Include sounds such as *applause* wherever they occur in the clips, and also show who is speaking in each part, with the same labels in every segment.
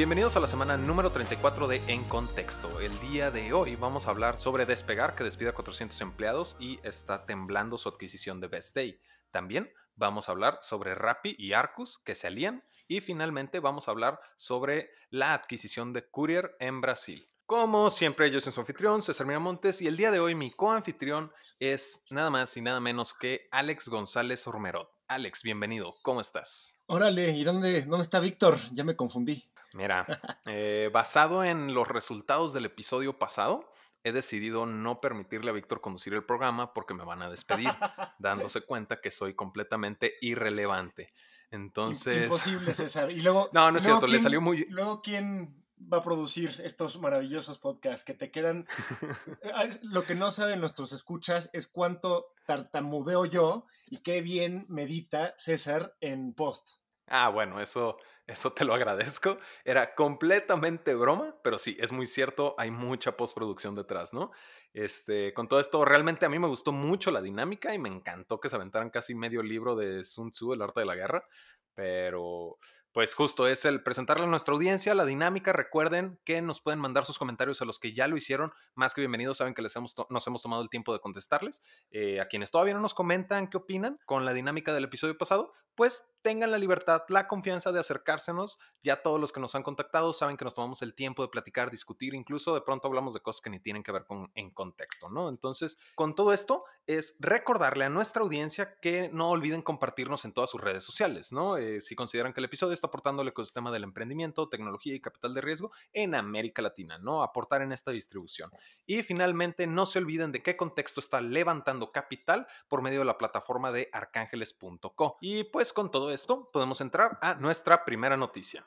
Speaker 1: Bienvenidos a la semana número 34 de En Contexto. El día de hoy vamos a hablar sobre Despegar, que despide a 400 empleados y está temblando su adquisición de Best Day. También vamos a hablar sobre Rappi y Arcus, que se alían. Y finalmente vamos a hablar sobre la adquisición de Courier en Brasil. Como siempre, yo soy su anfitrión, César Miramontes, y el día de hoy mi coanfitrión es nada más y nada menos que Alex González Ormerod. Alex, bienvenido, ¿cómo estás?
Speaker 2: Órale, ¿y dónde, dónde está Víctor? Ya me confundí.
Speaker 1: Mira, eh, basado en los resultados del episodio pasado, he decidido no permitirle a Víctor conducir el programa porque me van a despedir, *laughs* dándose cuenta que soy completamente irrelevante. Entonces.
Speaker 2: Imposible, César. *laughs* Y luego.
Speaker 1: No, no es cierto, le salió muy.
Speaker 2: Luego, ¿quién va a producir estos maravillosos podcasts que te quedan? *laughs* Lo que no saben nuestros escuchas es cuánto tartamudeo yo y qué bien medita César en post.
Speaker 1: Ah, bueno, eso eso te lo agradezco. Era completamente broma, pero sí, es muy cierto, hay mucha postproducción detrás, ¿no? Este, con todo esto, realmente a mí me gustó mucho la dinámica y me encantó que se aventaran casi medio libro de Sun Tzu, El arte de la guerra, pero pues justo es el presentarle a nuestra audiencia la dinámica. Recuerden que nos pueden mandar sus comentarios a los que ya lo hicieron. Más que bienvenidos, saben que les hemos nos hemos tomado el tiempo de contestarles. Eh, a quienes todavía no nos comentan qué opinan con la dinámica del episodio pasado, pues tengan la libertad, la confianza de acercársenos. Ya todos los que nos han contactado saben que nos tomamos el tiempo de platicar, discutir, incluso de pronto hablamos de cosas que ni tienen que ver con en contexto, ¿no? Entonces, con todo esto es recordarle a nuestra audiencia que no olviden compartirnos en todas sus redes sociales, ¿no? Eh, si consideran que el episodio está aportando al ecosistema del emprendimiento, tecnología y capital de riesgo en América Latina, ¿no? Aportar en esta distribución. Y finalmente, no se olviden de qué contexto está levantando capital por medio de la plataforma de arcángeles.co. Y pues con todo esto podemos entrar a nuestra primera noticia.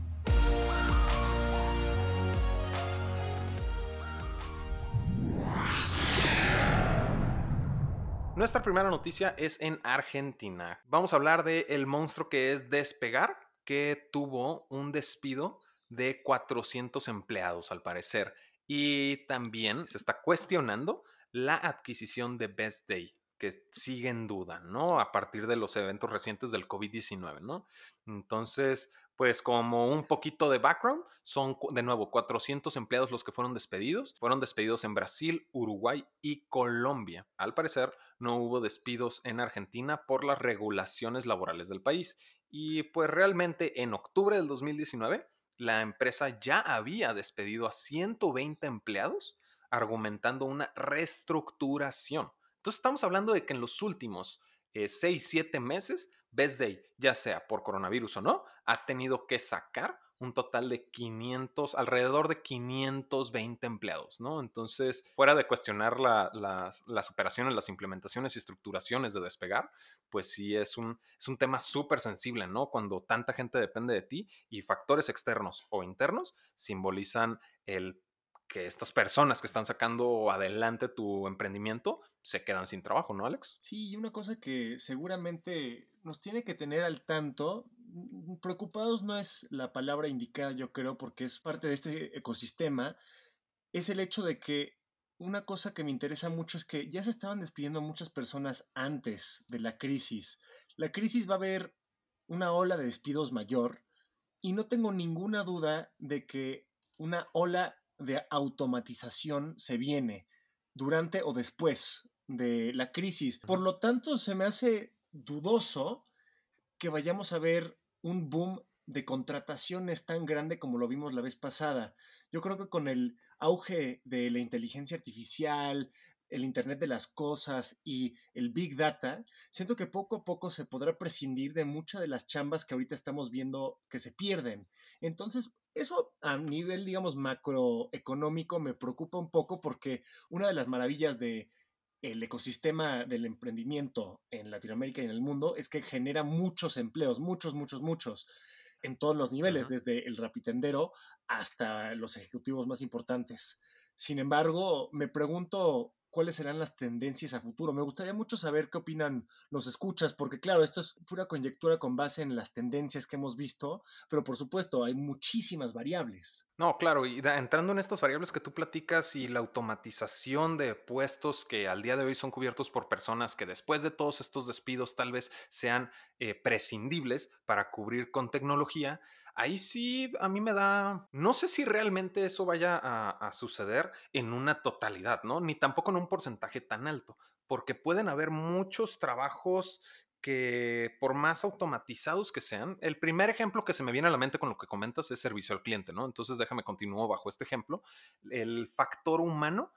Speaker 1: Nuestra primera noticia es en Argentina. Vamos a hablar del el monstruo que es Despegar, que tuvo un despido de 400 empleados al parecer. Y también se está cuestionando la adquisición de Best Day, que sigue en duda, ¿no? A partir de los eventos recientes del COVID-19, ¿no? Entonces, pues como un poquito de background, son de nuevo 400 empleados los que fueron despedidos. Fueron despedidos en Brasil, Uruguay y Colombia. Al parecer, no hubo despidos en Argentina por las regulaciones laborales del país. Y pues realmente en octubre del 2019, la empresa ya había despedido a 120 empleados argumentando una reestructuración. Entonces estamos hablando de que en los últimos 6, eh, 7 meses, Best Day, ya sea por coronavirus o no, ha tenido que sacar un total de 500, alrededor de 520 empleados, ¿no? Entonces, fuera de cuestionar las operaciones, las implementaciones y estructuraciones de despegar, pues sí es un, es un tema súper sensible, ¿no? Cuando tanta gente depende de ti y factores externos o internos simbolizan el que estas personas que están sacando adelante tu emprendimiento se quedan sin trabajo, ¿no, Alex?
Speaker 2: Sí, y una cosa que seguramente nos tiene que tener al tanto, mm, preocupados no es la palabra indicada, yo creo, porque es parte de este ecosistema, es el hecho de que una cosa que me interesa mucho es que ya se estaban despidiendo muchas personas antes de la crisis. La crisis va a haber una ola de despidos mayor y no tengo ninguna duda de que una ola de automatización se viene durante o después de la crisis. Por lo tanto, se me hace dudoso que vayamos a ver un boom de contrataciones tan grande como lo vimos la vez pasada. Yo creo que con el auge de la inteligencia artificial, el Internet de las Cosas y el Big Data, siento que poco a poco se podrá prescindir de muchas de las chambas que ahorita estamos viendo que se pierden. Entonces, eso a nivel, digamos, macroeconómico me preocupa un poco porque una de las maravillas de el ecosistema del emprendimiento en Latinoamérica y en el mundo es que genera muchos empleos, muchos, muchos, muchos. en todos los niveles, desde el rapitendero hasta los ejecutivos más importantes. Sin embargo, me pregunto cuáles serán las tendencias a futuro. Me gustaría mucho saber qué opinan los escuchas, porque claro, esto es pura conjetura con base en las tendencias que hemos visto, pero por supuesto hay muchísimas variables.
Speaker 1: No, claro, y entrando en estas variables que tú platicas y la automatización de puestos que al día de hoy son cubiertos por personas que después de todos estos despidos tal vez sean eh, prescindibles para cubrir con tecnología, ahí sí a mí me da, no sé si realmente eso vaya a, suceder en una totalidad, ¿no? Ni tampoco en un porcentaje tan alto, porque pueden haber muchos trabajos que por más automatizados que sean, el primer ejemplo que se me viene a la mente con lo que comentas es servicio al cliente, ¿no? Entonces déjame continuar bajo este ejemplo. El factor humano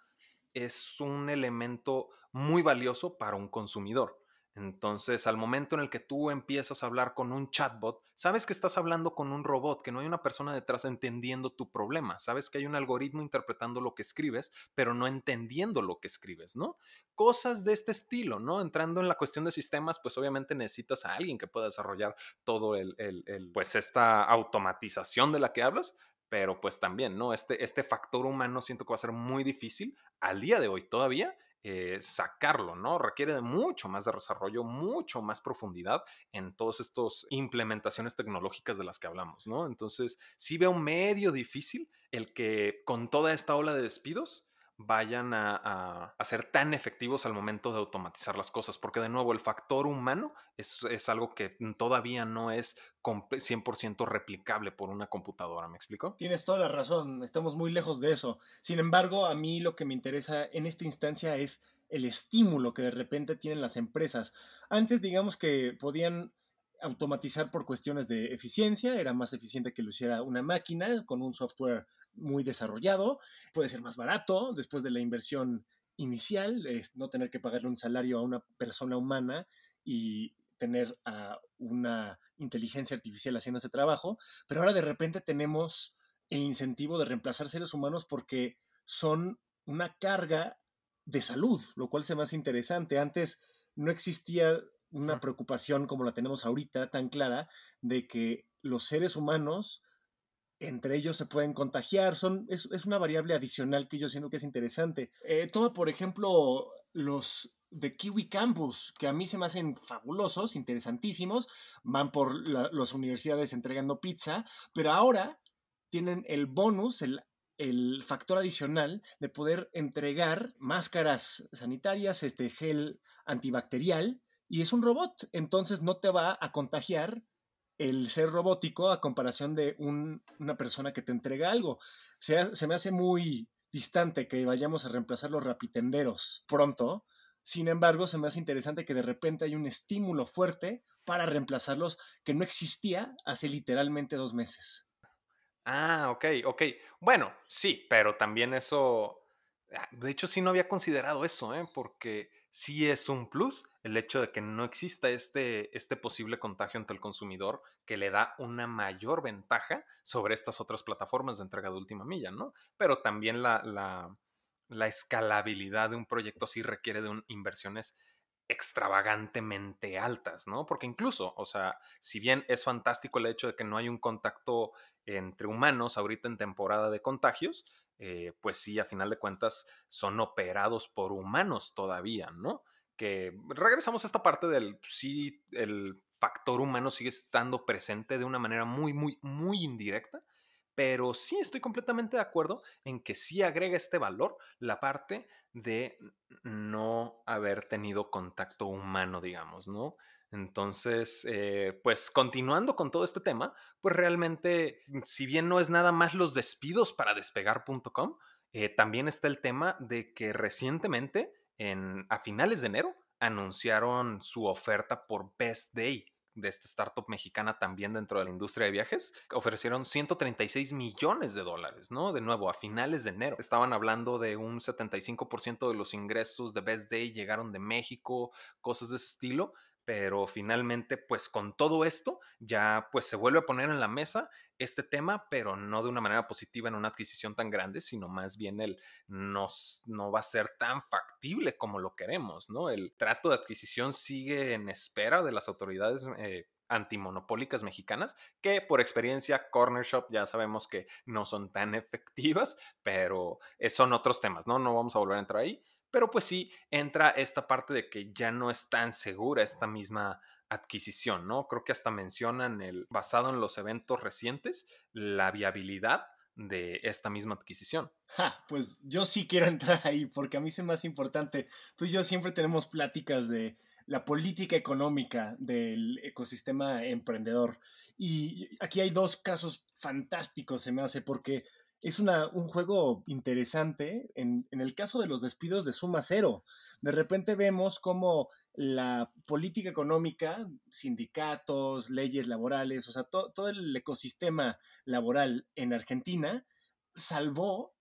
Speaker 1: es un elemento muy valioso para un consumidor. Entonces, al momento en el que tú empiezas a hablar con un chatbot, sabes que estás hablando con un robot, que no hay una persona detrás entendiendo tu problema, sabes que hay un algoritmo interpretando lo que escribes, pero no entendiendo lo que escribes, ¿no? Cosas de este estilo, ¿no? Entrando en la cuestión de sistemas, pues obviamente necesitas a alguien que pueda desarrollar todo el, pues esta automatización de la que hablas, pero pues también, ¿no? Este, este factor humano siento que va a ser muy difícil al día de hoy todavía eh, sacarlo, ¿no? Requiere de mucho más de desarrollo, mucho más profundidad en todas estas implementaciones tecnológicas de las que hablamos, ¿no? Entonces, sí veo medio difícil el que con toda esta ola de despidos vayan a, ser tan efectivos al momento de automatizar las cosas, porque de nuevo el factor humano es, algo que todavía no es 100% replicable por una computadora, ¿me explico?
Speaker 2: Tienes toda la razón, estamos muy lejos de eso. Sin embargo, a mí lo que me interesa en esta instancia es el estímulo que de repente tienen las empresas. Antes digamos que podían automatizar por cuestiones de eficiencia, era más eficiente que lo hiciera una máquina con un software muy desarrollado, puede ser más barato después de la inversión inicial, es no tener que pagarle un salario a una persona humana y tener a una inteligencia artificial haciendo ese trabajo, pero ahora de repente tenemos el incentivo de reemplazar seres humanos porque son una carga de salud, lo cual se me hace interesante. Antes no existía una preocupación como la tenemos ahorita tan clara de que los seres humanos entre ellos se pueden contagiar, son, es, una variable adicional que yo siento que es interesante. Eh, toma, por ejemplo, los de Kiwi Campus, que a mí se me hacen fabulosos, interesantísimos, van por las universidades entregando pizza, pero ahora tienen el bonus, el, el factor adicional de poder entregar máscaras sanitarias, este gel antibacterial, y es un robot, entonces no te va a contagiar el ser robótico a comparación de una persona que te entrega algo. Se, me hace muy distante que vayamos a reemplazar los rapitenderos pronto. Sin embargo, se me hace interesante que de repente hay un estímulo fuerte para reemplazarlos que no existía hace literalmente dos meses.
Speaker 1: Ah, ok, ok. Bueno, sí, pero también eso, ah, de hecho sí no había considerado eso, ¿eh? porque sí es un plus el hecho de que no exista este, este posible contagio ante el consumidor que le da una mayor ventaja sobre estas otras plataformas de entrega de última milla, ¿no? Pero también la, la, la escalabilidad de un proyecto sí requiere de inversiones extravagantemente altas, ¿no? Porque incluso, o sea, si bien es fantástico el hecho de que no hay un contacto entre humanos ahorita en temporada de contagios, eh, pues sí, a final de cuentas son operados por humanos todavía, ¿no? Que regresamos a esta parte del, sí, el factor humano sigue estando presente de una manera muy, muy, muy indirecta, pero sí estoy completamente de acuerdo en que sí agrega este valor la parte de no haber tenido contacto humano, digamos, ¿no? Entonces, eh, pues continuando con todo este tema, pues realmente, mm, si bien no es nada más los despidos para despegar.com, eh, también está el tema de que recientemente, en, a finales de enero, anunciaron su oferta por Best Day de esta startup mexicana también dentro de la industria de viajes, ofrecieron 136 millones de dólares, ¿no? De nuevo, a finales de enero. Estaban hablando de un 75% de los ingresos de Best Day llegaron de México, cosas de ese estilo pero finalmente pues con todo esto ya pues se vuelve a poner en la mesa este tema, pero no de una manera positiva en una adquisición tan grande, sino más bien el no, no va a ser tan factible como lo queremos, ¿no? El trato de adquisición sigue en espera de las autoridades eh, antimonopólicas mexicanas, que por experiencia Corner Shop ya sabemos que no son tan *laughs* efectivas, pero eh, son otros temas, ¿no? No vamos a volver a entrar ahí, pero pues sí entra esta parte de que ya no es tan segura esta misma adquisición, ¿no? Creo que hasta mencionan el basado en los eventos recientes, la viabilidad de esta misma adquisición.
Speaker 2: pues yo sí quiero *laughs* entrar ahí porque a mí es más importante. Tú y yo siempre tenemos pláticas de la política económica del ecosistema emprendedor. Y aquí hay dos casos fantásticos, se me hace, porque es una, un juego interesante en, en, el caso de los despidos de suma cero. De repente vemos cómo la política económica, sindicatos, leyes laborales, o sea, todo el ecosistema laboral en Argentina salvó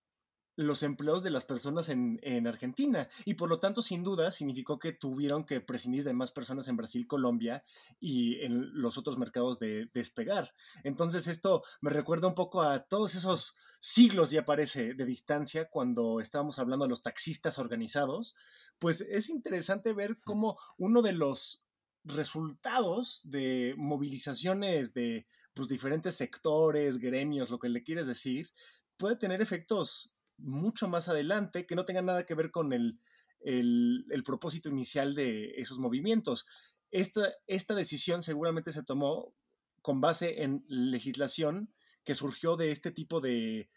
Speaker 2: los empleos de las personas en, en, Argentina y por lo tanto sin duda significó que tuvieron que prescindir de más personas en Brasil, Colombia y en los otros mercados de despegar. Entonces esto me recuerda un poco a todos esos siglos ya parece de distancia cuando estábamos hablando de los taxistas organizados, pues es interesante ver cómo uno de los resultados de movilizaciones de pues, diferentes sectores, gremios, lo que le quieres decir, puede tener efectos mucho más adelante que no tengan nada que ver con el, el, propósito inicial de esos movimientos. Esta, esta decisión seguramente se tomó con base en legislación que surgió de este tipo de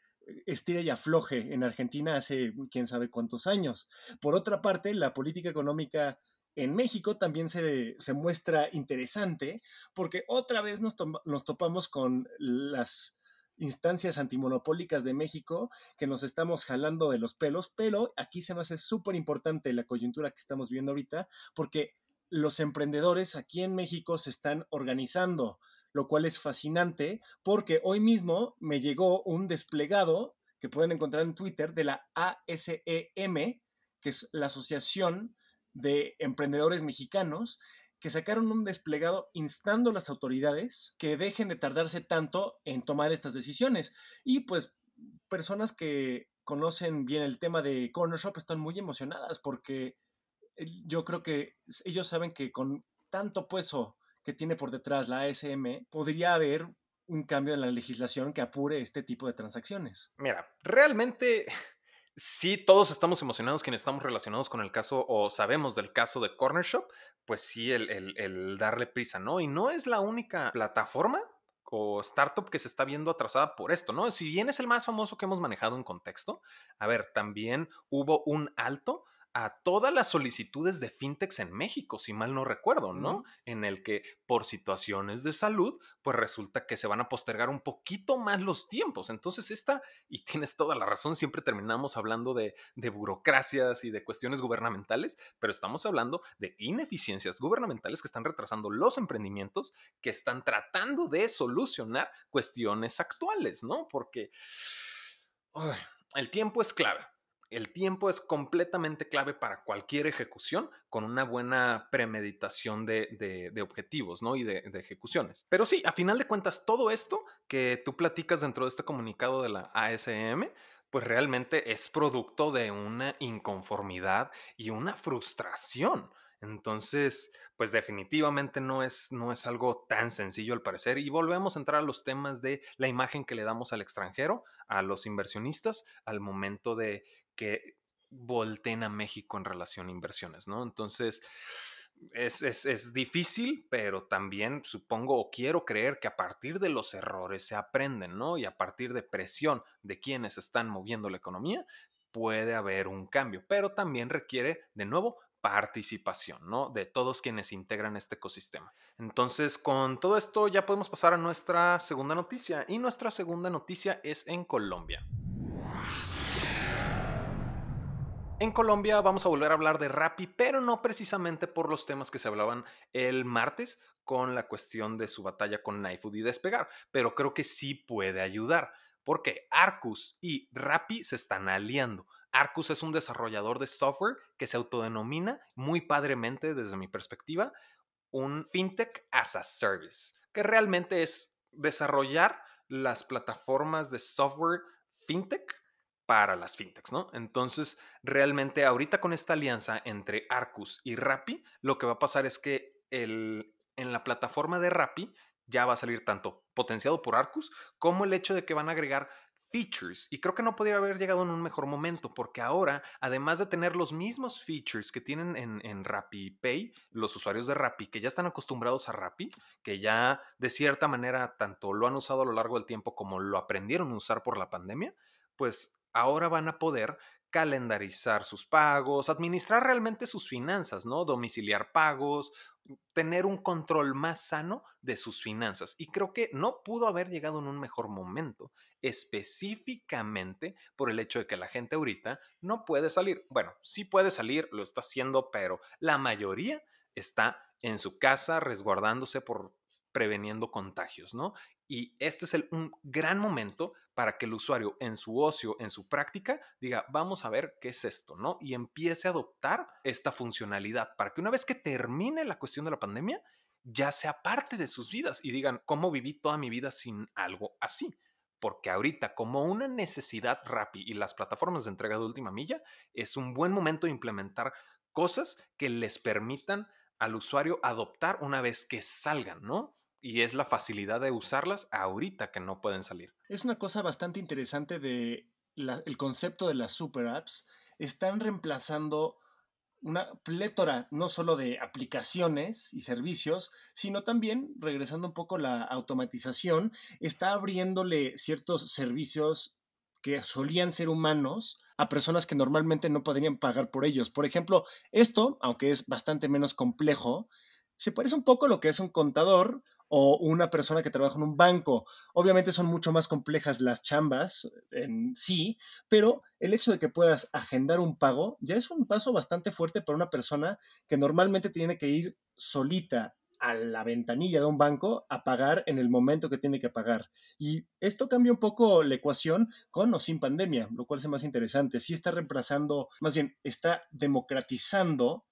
Speaker 2: estira y afloje en Argentina hace quién sabe cuántos años. Por otra parte, la política económica en México también se, se muestra interesante porque otra vez nos, nos topamos con las instancias antimonopólicas de México que nos estamos jalando de los pelos, pero aquí se me hace súper importante la coyuntura que estamos viendo ahorita porque los emprendedores aquí en México se están organizando lo cual es fascinante porque hoy mismo me llegó un desplegado que pueden encontrar en Twitter de la ASEM, que es la Asociación de Emprendedores Mexicanos, que sacaron un desplegado instando a las autoridades que dejen de tardarse tanto en tomar estas decisiones. Y pues personas que conocen bien el tema de Corner Shop están muy emocionadas porque eh, yo creo que ellos saben que con tanto peso que tiene por detrás la ASM, podría haber un cambio en la legislación que apure este tipo de transacciones.
Speaker 1: Mira, realmente sí, todos estamos emocionados quienes estamos relacionados con el caso o sabemos del caso de Corner Shop, pues sí, el, el, darle prisa, ¿no? Y no es la única plataforma o startup que se está viendo atrasada por esto, ¿no? Si bien es el más famoso que hemos manejado en contexto, a ver, también hubo un alto a todas las solicitudes de fintechs en México, si mal no recuerdo, ¿no? En el que por situaciones de salud, pues resulta que se van a postergar un poquito más los tiempos. Entonces, esta, y tienes toda la razón, siempre terminamos hablando de, de burocracias y de cuestiones gubernamentales, pero estamos hablando de ineficiencias gubernamentales que están retrasando los emprendimientos, que están tratando de solucionar cuestiones actuales, ¿no? Porque el tiempo es clave el tiempo es completamente clave para cualquier ejecución con una buena premeditación de, objetivos ¿no? y de, de, ejecuciones. Pero sí, a final de cuentas, todo esto que tú platicas dentro de este comunicado de la ASM, pues realmente es producto de una inconformidad y una frustración entonces, pues definitivamente no es, no es algo tan sencillo al parecer. Y volvemos a entrar a los temas de la imagen que le damos al extranjero, a los inversionistas, al momento de que volteen a México en relación a inversiones, ¿no? Entonces, es, es, difícil, pero también supongo o quiero creer que a partir de los errores se aprenden, ¿no? Y a partir de presión de quienes están moviendo la economía, puede haber un cambio, pero también requiere, de nuevo, participación, ¿no? De todos quienes integran este ecosistema. Entonces, con todo esto ya podemos pasar a nuestra segunda noticia y nuestra segunda noticia es en Colombia. En Colombia vamos a volver a hablar de Rappi, pero no precisamente por los temas que se hablaban el martes con la cuestión de su batalla con Knifefood y despegar, pero creo que sí puede ayudar, porque Arcus y Rappi se están aliando. Arcus es un desarrollador de software que se autodenomina muy padremente desde mi perspectiva un fintech as a service, que realmente es desarrollar las plataformas de software fintech para las fintechs, ¿no? Entonces, realmente ahorita con esta alianza entre Arcus y Rappi, lo que va a pasar es que el en la plataforma de Rappi ya va a salir tanto potenciado por Arcus como el hecho de que van a agregar features. Y creo que no podría haber llegado en un mejor momento, porque ahora, además de tener los mismos features que tienen en, en Rappi Pay, los usuarios de Rappi, que ya están acostumbrados a Rappi, que ya de cierta manera tanto lo han usado a lo largo del tiempo como lo aprendieron a usar por la pandemia, pues ahora van a poder calendarizar sus pagos, administrar realmente sus finanzas, ¿no? Domiciliar pagos, tener un control más sano de sus finanzas. Y creo que no pudo haber llegado en un mejor momento, específicamente por el hecho de que la gente ahorita no puede salir. Bueno, sí puede salir, lo está haciendo, pero la mayoría está en su casa resguardándose por preveniendo contagios, ¿no? Y este es un gran momento para que el usuario en su ocio, en su práctica, diga, vamos a ver qué es esto, ¿no? Y empiece a adoptar esta funcionalidad para que una vez que termine la cuestión de la pandemia, ya sea parte de sus vidas y digan, ¿cómo viví toda mi vida sin algo así? Porque ahorita, como una necesidad rápida y las plataformas de entrega de última milla, es un buen momento de implementar cosas que les permitan al usuario adoptar una vez que salgan, ¿no? Y es la facilidad de usarlas ahorita que no pueden salir.
Speaker 2: Es una cosa bastante interesante de el concepto de las super apps. Están reemplazando una plétora no solo de aplicaciones y servicios, sino también, regresando un poco la automatización, está abriéndole ciertos servicios que solían ser humanos a personas que normalmente no podrían pagar por ellos. Por ejemplo, esto, aunque es bastante menos complejo, se parece un poco a lo que es un contador o una persona que trabaja en un banco. Obviamente son mucho más complejas las chambas en sí, pero el hecho de que puedas agendar un pago ya es un paso bastante fuerte para una persona que normalmente tiene que ir solita a la ventanilla de un banco a pagar en el momento que tiene que pagar. Y esto cambia un poco la ecuación con o sin pandemia, lo cual es más interesante. Sí está reemplazando, más bien, está democratizando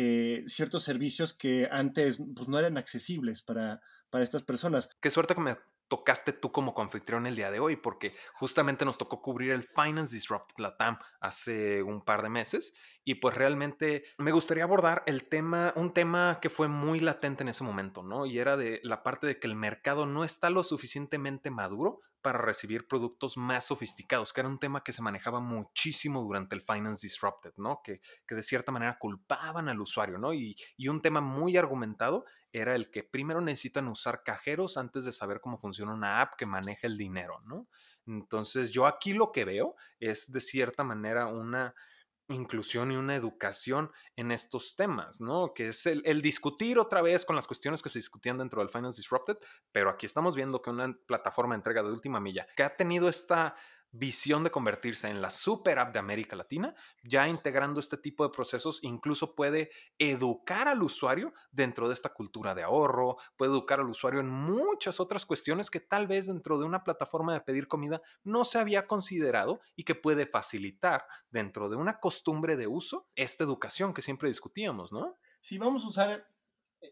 Speaker 2: eh, ciertos servicios que antes pues, no eran accesibles para, para estas personas.
Speaker 1: Qué suerte que me tocaste tú como confitrión el día de hoy, porque justamente nos tocó cubrir el Finance Disrupt Latam hace un par de meses y pues realmente me gustaría abordar el tema, un tema que fue muy latente en ese momento, ¿no? Y era de la parte de que el mercado no está lo suficientemente maduro para recibir productos más sofisticados, que era un tema que se manejaba muchísimo durante el Finance Disrupted, ¿no? Que, que de cierta manera culpaban al usuario, ¿no? Y, y un tema muy argumentado era el que primero necesitan usar cajeros antes de saber cómo funciona una app que maneja el dinero, ¿no? Entonces yo aquí lo que veo es de cierta manera una inclusión y una educación en estos temas, ¿no? Que es el, discutir otra vez con las cuestiones que se discutían dentro del Finance Disrupted, pero aquí estamos viendo que una plataforma de entrega de última milla que ha tenido esta visión de convertirse en la super app de América Latina, ya integrando este tipo de procesos, incluso puede educar al usuario dentro de esta cultura de ahorro, puede educar al usuario en muchas otras cuestiones que tal vez dentro de una plataforma de pedir comida no se había considerado y que puede facilitar dentro de una costumbre de uso esta educación que siempre discutíamos, ¿no?
Speaker 2: Si vamos a usar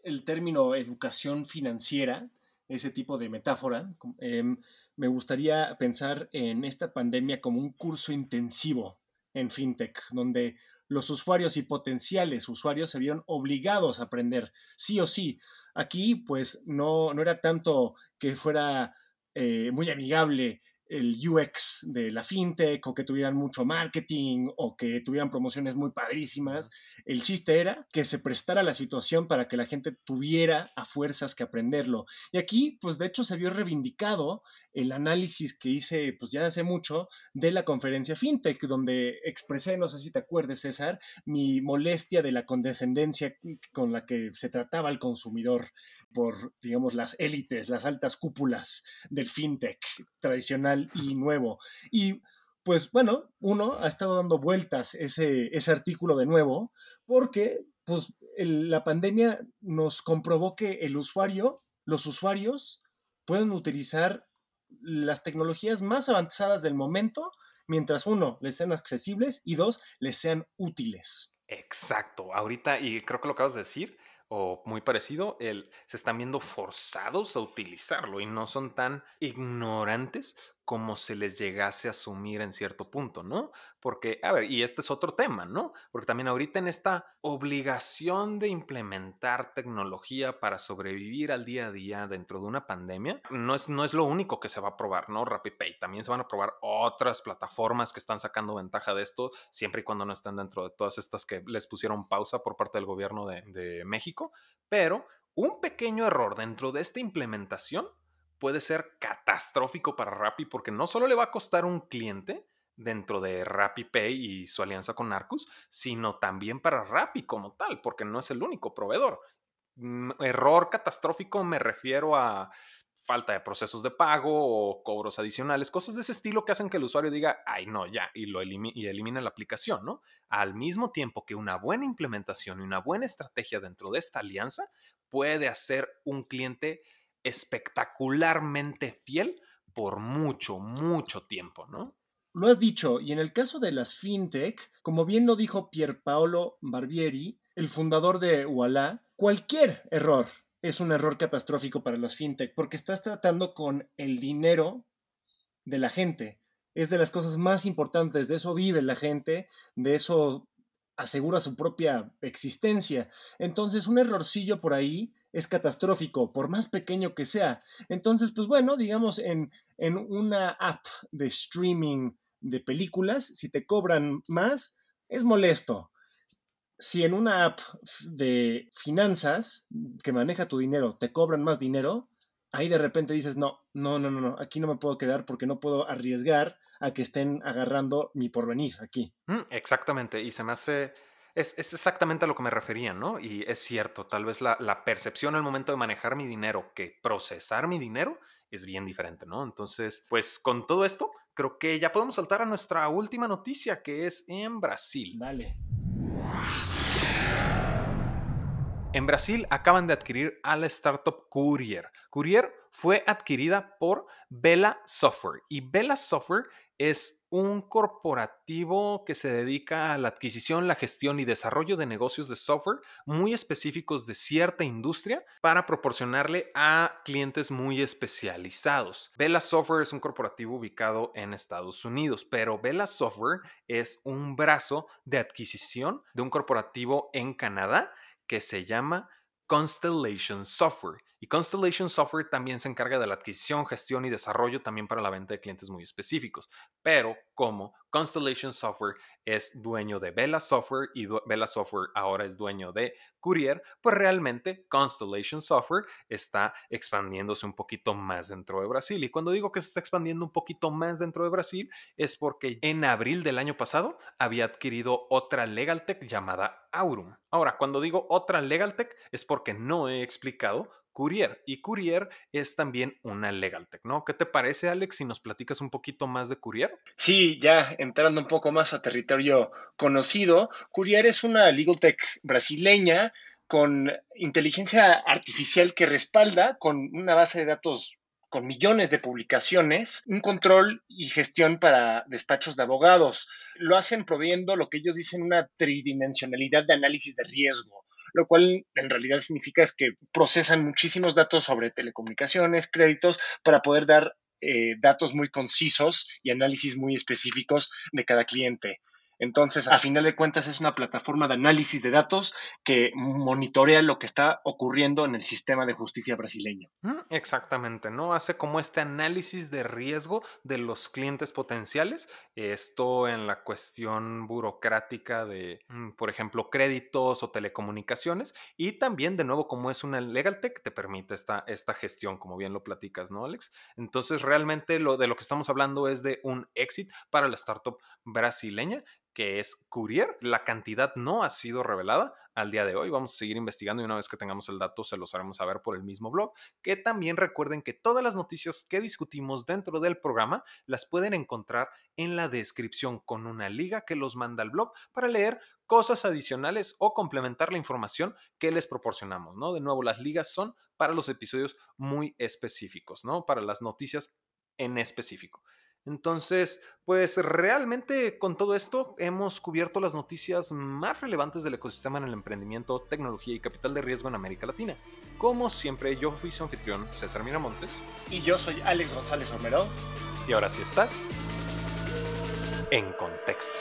Speaker 2: el término educación financiera, ese tipo de metáfora, em, me gustaría pensar en esta pandemia como un curso intensivo en FinTech, donde los usuarios y potenciales usuarios se vieron obligados a aprender sí o sí. Aquí, pues, no, no era tanto que fuera eh, muy amigable el UX de la fintech o que tuvieran mucho marketing o que tuvieran promociones muy padrísimas. El chiste era que se prestara la situación para que la gente tuviera a fuerzas que aprenderlo. Y aquí, pues de hecho se vio reivindicado el análisis que hice, pues ya hace mucho, de la conferencia fintech, donde expresé, no sé si te acuerdes César, mi molestia de la condescendencia con la que se trataba al consumidor por, digamos, las élites, las altas cúpulas del fintech tradicional y nuevo. Y pues bueno, uno ha estado dando vueltas ese, ese artículo de nuevo porque pues la pandemia nos comprobó que el usuario, los usuarios pueden utilizar las tecnologías más avanzadas del momento mientras uno, les sean accesibles y dos, les sean útiles.
Speaker 1: Exacto, ahorita, y creo que lo acabas de decir, o muy parecido, el, se están viendo forzados a utilizarlo y no son tan ignorantes como se les llegase a asumir en cierto punto, ¿no? Porque, a ver, y este es otro tema, ¿no? Porque también ahorita en esta obligación de implementar tecnología para sobrevivir al día a día dentro de una pandemia, no es, no es lo único que se va a probar, ¿no? RappiPay, también se van a probar otras plataformas que están sacando ventaja de esto, siempre y cuando no estén dentro de todas estas que les pusieron pausa por parte del gobierno de, de México, pero un pequeño error dentro de esta implementación puede ser catastrófico para Rappi porque no solo le va a costar un cliente dentro de Rappi Pay y su alianza con Narcus, sino también para Rappi como tal, porque no es el único proveedor. Mm, error catastrófico me refiero a falta de procesos de pago o cobros adicionales, cosas de ese estilo que hacen que el usuario diga, ay, no, ya, y lo y elimina la aplicación, ¿no? Al mismo tiempo que una buena implementación y una buena estrategia dentro de esta alianza puede hacer un cliente espectacularmente fiel por mucho, mucho tiempo, ¿no?
Speaker 2: Lo has dicho, y en el caso de las fintech, como bien lo dijo Pierpaolo Barbieri, el fundador de Walla, cualquier error es un error catastrófico para las fintech porque estás tratando con el dinero de la gente. Es de las cosas más importantes, de eso vive la gente, de eso asegura su propia existencia. Entonces, un errorcillo por ahí es catastrófico, por más pequeño que sea. Entonces, pues bueno, digamos, en, en una app de streaming de películas, si te cobran más, es molesto. Si en una app de finanzas que maneja tu dinero te cobran más dinero, ahí de repente dices, no, no, no, no, no, aquí no me puedo quedar porque no puedo arriesgar a que estén agarrando mi porvenir aquí.
Speaker 1: Mm, exactamente, y se me hace es, exactamente a lo que me refería, ¿no? Y es cierto, tal vez la, la percepción al momento de manejar mi dinero que procesar mi dinero es bien diferente, ¿no? Entonces, pues con todo esto, creo que ya podemos saltar a nuestra última noticia, que es en Brasil.
Speaker 2: Vale.
Speaker 1: En Brasil acaban de adquirir a la startup Courier. Courier fue adquirida por Bella Software y Bella Software es un corporativo que se dedica a la adquisición, la gestión y desarrollo de negocios de software muy específicos de cierta industria para proporcionarle a clientes muy especializados. Vela Software es un corporativo ubicado en Estados Unidos, pero Vela Software es un brazo de adquisición de un corporativo en Canadá que se llama Constellation Software. Y Constellation Software también se encarga de la adquisición, gestión y desarrollo también para la venta de clientes muy específicos. Pero como Constellation Software es dueño de Vela Software y Vela Software ahora es dueño de Courier, pues realmente Constellation Software está expandiéndose un poquito más dentro de Brasil. Y cuando digo que se está expandiendo un poquito más dentro de Brasil es porque en abril del año pasado había adquirido otra Legal Tech llamada Aurum. Ahora, cuando digo otra Legal Tech es porque no he explicado Courier. Y Courier es también una legal tech, ¿no? ¿Qué te parece, Alex, si nos platicas un poquito más de Courier?
Speaker 2: Sí, ya entrando un poco más a territorio conocido, Courier es una legal tech brasileña con inteligencia artificial que respalda con una base de datos con millones de publicaciones, un control y gestión para despachos de abogados. Lo hacen proviendo lo que ellos dicen una tridimensionalidad de análisis de riesgo lo cual en realidad significa es que procesan muchísimos datos sobre telecomunicaciones, créditos, para poder dar eh, datos muy concisos y análisis muy específicos de cada cliente. Entonces, a final de cuentas, es una plataforma de análisis de datos que monitorea lo que está ocurriendo en el sistema de justicia brasileño.
Speaker 1: Mm, exactamente, ¿no? Hace como este análisis de riesgo de los clientes potenciales, esto en la cuestión burocrática de, mm, por ejemplo, créditos o telecomunicaciones, y también, de nuevo, como es una legal tech, te permite esta, esta gestión, como bien lo platicas, ¿no, Alex? Entonces, realmente lo de lo que estamos hablando es de un éxito para la startup brasileña que es Courier. La cantidad no ha sido revelada al día de hoy. Vamos a seguir investigando y una vez que tengamos el dato se los haremos saber por el mismo blog. Que también recuerden que todas las noticias que discutimos dentro del programa las pueden encontrar en la descripción con una liga que los manda al blog para leer cosas adicionales o complementar la información que les proporcionamos, ¿no? De nuevo, las ligas son para los episodios muy específicos, ¿no? Para las noticias en específico. Entonces, pues realmente con todo esto hemos cubierto las noticias más relevantes del ecosistema en el emprendimiento, tecnología y capital de riesgo en América Latina. Como siempre, yo fui su anfitrión, César Miramontes.
Speaker 2: Y yo soy Alex González Romero.
Speaker 1: Y ahora sí estás en contexto.